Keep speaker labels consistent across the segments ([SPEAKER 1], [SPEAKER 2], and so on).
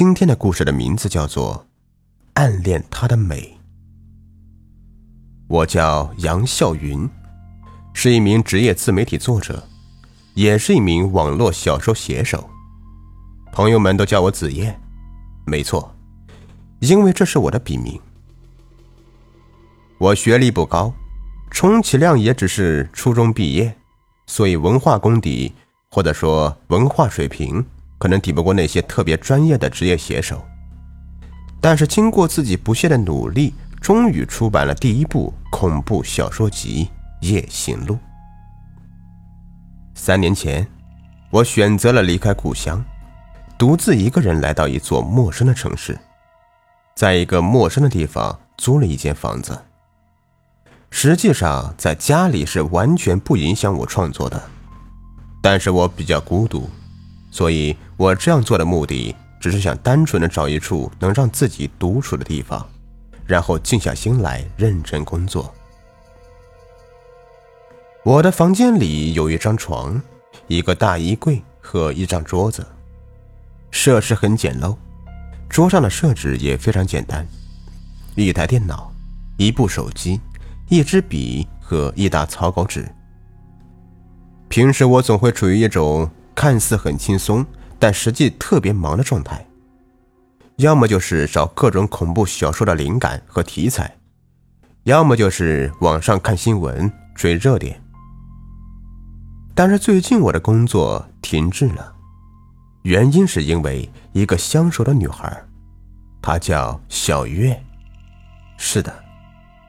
[SPEAKER 1] 今天的故事的名字叫做《暗恋她的美》。我叫杨笑云，是一名职业自媒体作者，也是一名网络小说写手。朋友们都叫我子夜，没错，因为这是我的笔名。我学历不高，充其量也只是初中毕业，所以文化功底或者说文化水平。可能抵不过那些特别专业的职业写手，但是经过自己不懈的努力，终于出版了第一部恐怖小说集《夜行录》。三年前，我选择了离开故乡，独自一个人来到一座陌生的城市，在一个陌生的地方租了一间房子。实际上，在家里是完全不影响我创作的，但是我比较孤独。所以我这样做的目的，只是想单纯的找一处能让自己独处的地方，然后静下心来认真工作。我的房间里有一张床，一个大衣柜和一张桌子，设施很简陋，桌上的设置也非常简单，一台电脑，一部手机，一支笔和一沓草稿纸。平时我总会处于一种。看似很轻松，但实际特别忙的状态。要么就是找各种恐怖小说的灵感和题材，要么就是网上看新闻追热点。但是最近我的工作停滞了，原因是因为一个相熟的女孩，她叫小月。是的，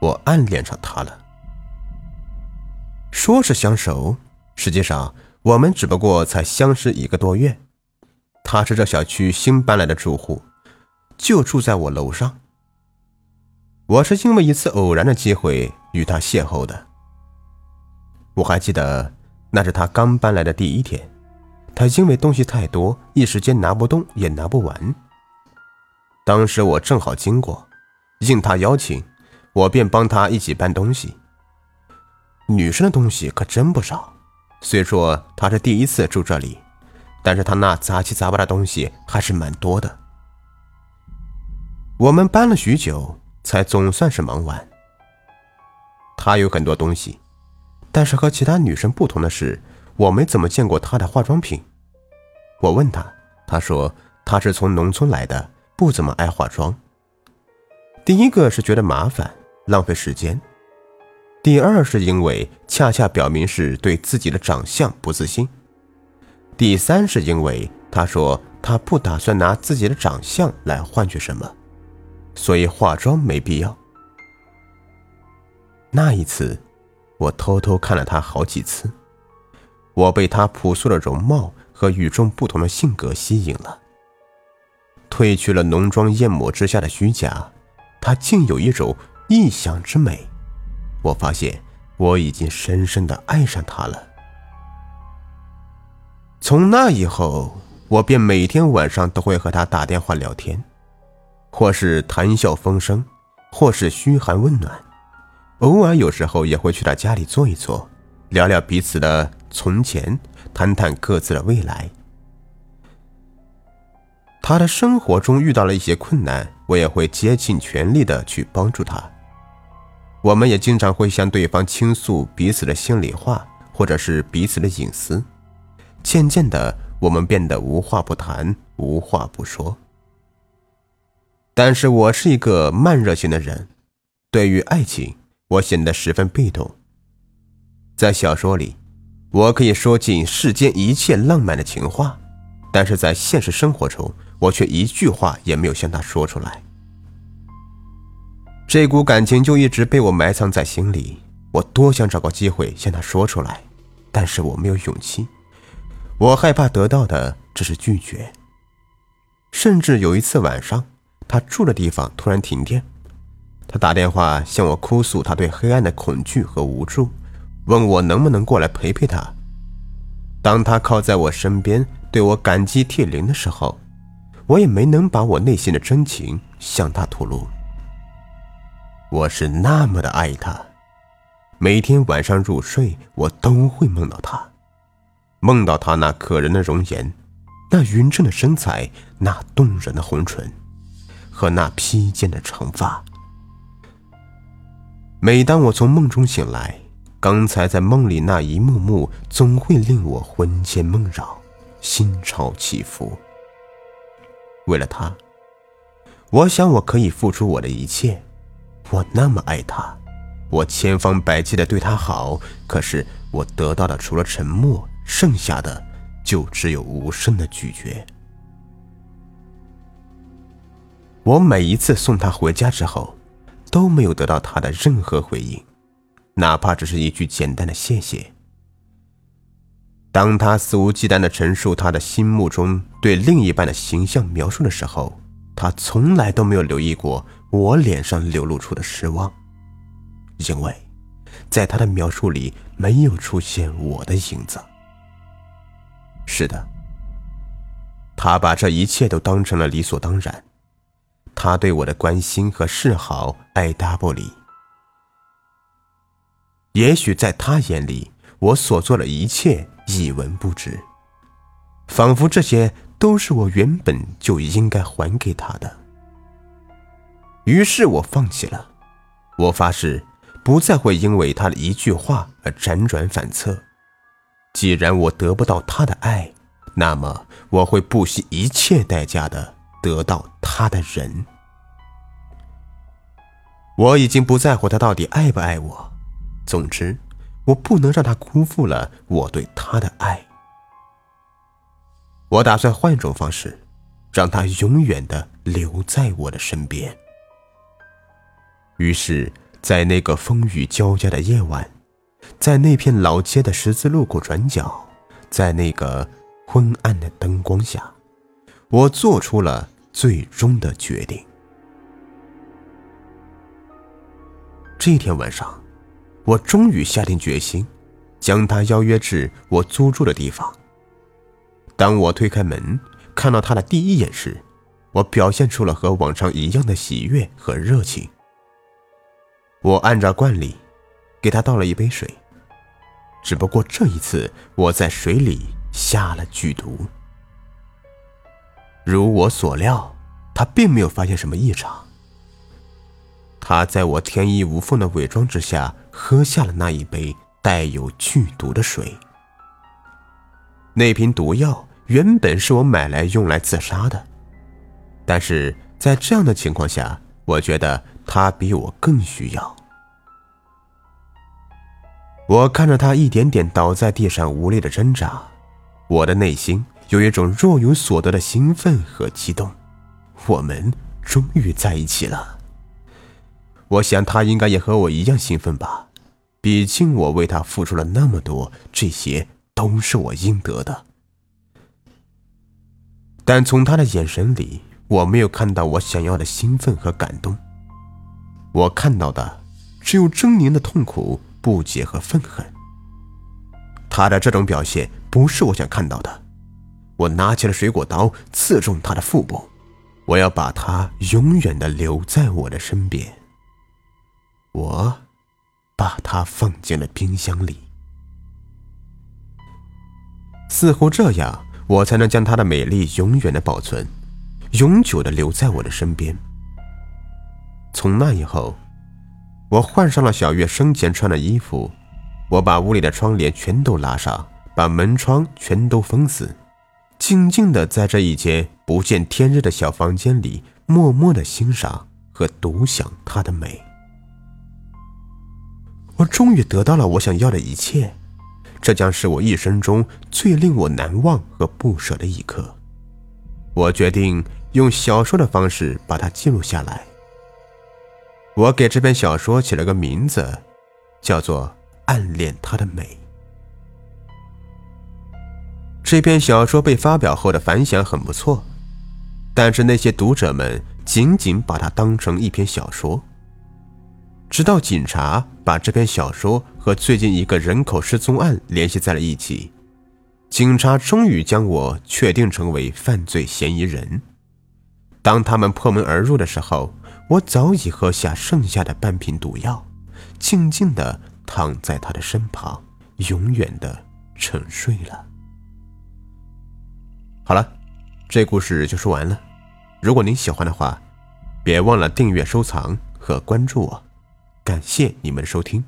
[SPEAKER 1] 我暗恋上她了。说是相熟，实际上。我们只不过才相识一个多月，他是这小区新搬来的住户，就住在我楼上。我是因为一次偶然的机会与他邂逅的。我还记得那是他刚搬来的第一天，他因为东西太多，一时间拿不动也拿不完。当时我正好经过，应他邀请，我便帮他一起搬东西。女生的东西可真不少。虽说他是第一次住这里，但是他那杂七杂八的东西还是蛮多的。我们搬了许久，才总算是忙完。他有很多东西，但是和其他女生不同的是，我没怎么见过他的化妆品。我问他，他说他是从农村来的，不怎么爱化妆。第一个是觉得麻烦，浪费时间。第二是因为恰恰表明是对自己的长相不自信，第三是因为他说他不打算拿自己的长相来换取什么，所以化妆没必要。那一次，我偷偷看了他好几次，我被他朴素的容貌和与众不同的性格吸引了。褪去了浓妆艳抹之下的虚假，他竟有一种异想之美。我发现我已经深深的爱上他了。从那以后，我便每天晚上都会和他打电话聊天，或是谈笑风生，或是嘘寒问暖，偶尔有时候也会去他家里坐一坐，聊聊彼此的从前，谈谈各自的未来。他的生活中遇到了一些困难，我也会竭尽全力的去帮助他。我们也经常会向对方倾诉彼此的心里话，或者是彼此的隐私。渐渐的，我们变得无话不谈，无话不说。但是我是一个慢热型的人，对于爱情，我显得十分被动。在小说里，我可以说尽世间一切浪漫的情话，但是在现实生活中，我却一句话也没有向他说出来。这股感情就一直被我埋藏在心里，我多想找个机会向他说出来，但是我没有勇气，我害怕得到的只是拒绝。甚至有一次晚上，他住的地方突然停电，他打电话向我哭诉他对黑暗的恐惧和无助，问我能不能过来陪陪他。当他靠在我身边，对我感激涕零的时候，我也没能把我内心的真情向他吐露。我是那么的爱他，每天晚上入睡，我都会梦到他，梦到他那可人的容颜，那匀称的身材，那动人的红唇，和那披肩的长发。每当我从梦中醒来，刚才在梦里那一幕幕，总会令我魂牵梦绕，心潮起伏。为了他，我想我可以付出我的一切。我那么爱他，我千方百计的对他好，可是我得到的除了沉默，剩下的就只有无声的拒绝。我每一次送他回家之后。都没有得到他的任何回应，哪怕只是一句简单的谢谢。当他肆无忌惮的陈述他的心目中对另一半的形象描述的时候，他从来都没有留意过我脸上流露出的失望，因为，在他的描述里没有出现我的影子。是的，他把这一切都当成了理所当然。他对我的关心和示好爱答不理。也许在他眼里，我所做的一切一文不值，仿佛这些都是我原本就应该还给他的。于是我放弃了，我发誓不再会因为他的一句话而辗转反侧。既然我得不到他的爱，那么我会不惜一切代价的。得到他的人，我已经不在乎他到底爱不爱我。总之，我不能让他辜负了我对他的爱。我打算换一种方式，让他永远的留在我的身边。于是，在那个风雨交加的夜晚，在那片老街的十字路口转角，在那个昏暗的灯光下。我做出了最终的决定。这天晚上，我终于下定决心，将他邀约至我租住的地方。当我推开门，看到他的第一眼时，我表现出了和往常一样的喜悦和热情。我按照惯例，给他倒了一杯水，只不过这一次，我在水里下了剧毒。如我所料，他并没有发现什么异常。他在我天衣无缝的伪装之下，喝下了那一杯带有剧毒的水。那瓶毒药原本是我买来用来自杀的，但是在这样的情况下，我觉得他比我更需要。我看着他一点点倒在地上，无力的挣扎，我的内心。有一种若有所得的兴奋和激动，我们终于在一起了。我想他应该也和我一样兴奋吧，毕竟我为他付出了那么多，这些都是我应得的。但从他的眼神里，我没有看到我想要的兴奋和感动，我看到的只有狰狞的痛苦、不解和愤恨。他的这种表现不是我想看到的。我拿起了水果刀，刺中他的腹部。我要把他永远的留在我的身边。我把他放进了冰箱里，似乎这样，我才能将他的美丽永远的保存，永久的留在我的身边。从那以后，我换上了小月生前穿的衣服，我把屋里的窗帘全都拉上，把门窗全都封死。静静的在这一间不见天日的小房间里，默默的欣赏和独享她的美。我终于得到了我想要的一切，这将是我一生中最令我难忘和不舍的一刻。我决定用小说的方式把它记录下来。我给这篇小说起了个名字，叫做《暗恋她的美》。这篇小说被发表后的反响很不错，但是那些读者们仅仅把它当成一篇小说。直到警察把这篇小说和最近一个人口失踪案联系在了一起，警察终于将我确定成为犯罪嫌疑人。当他们破门而入的时候，我早已喝下剩下的半瓶毒药，静静地躺在他的身旁，永远的沉睡了。好了。这故事就说完了。如果您喜欢的话，别忘了订阅、收藏和关注我。感谢你们的收听。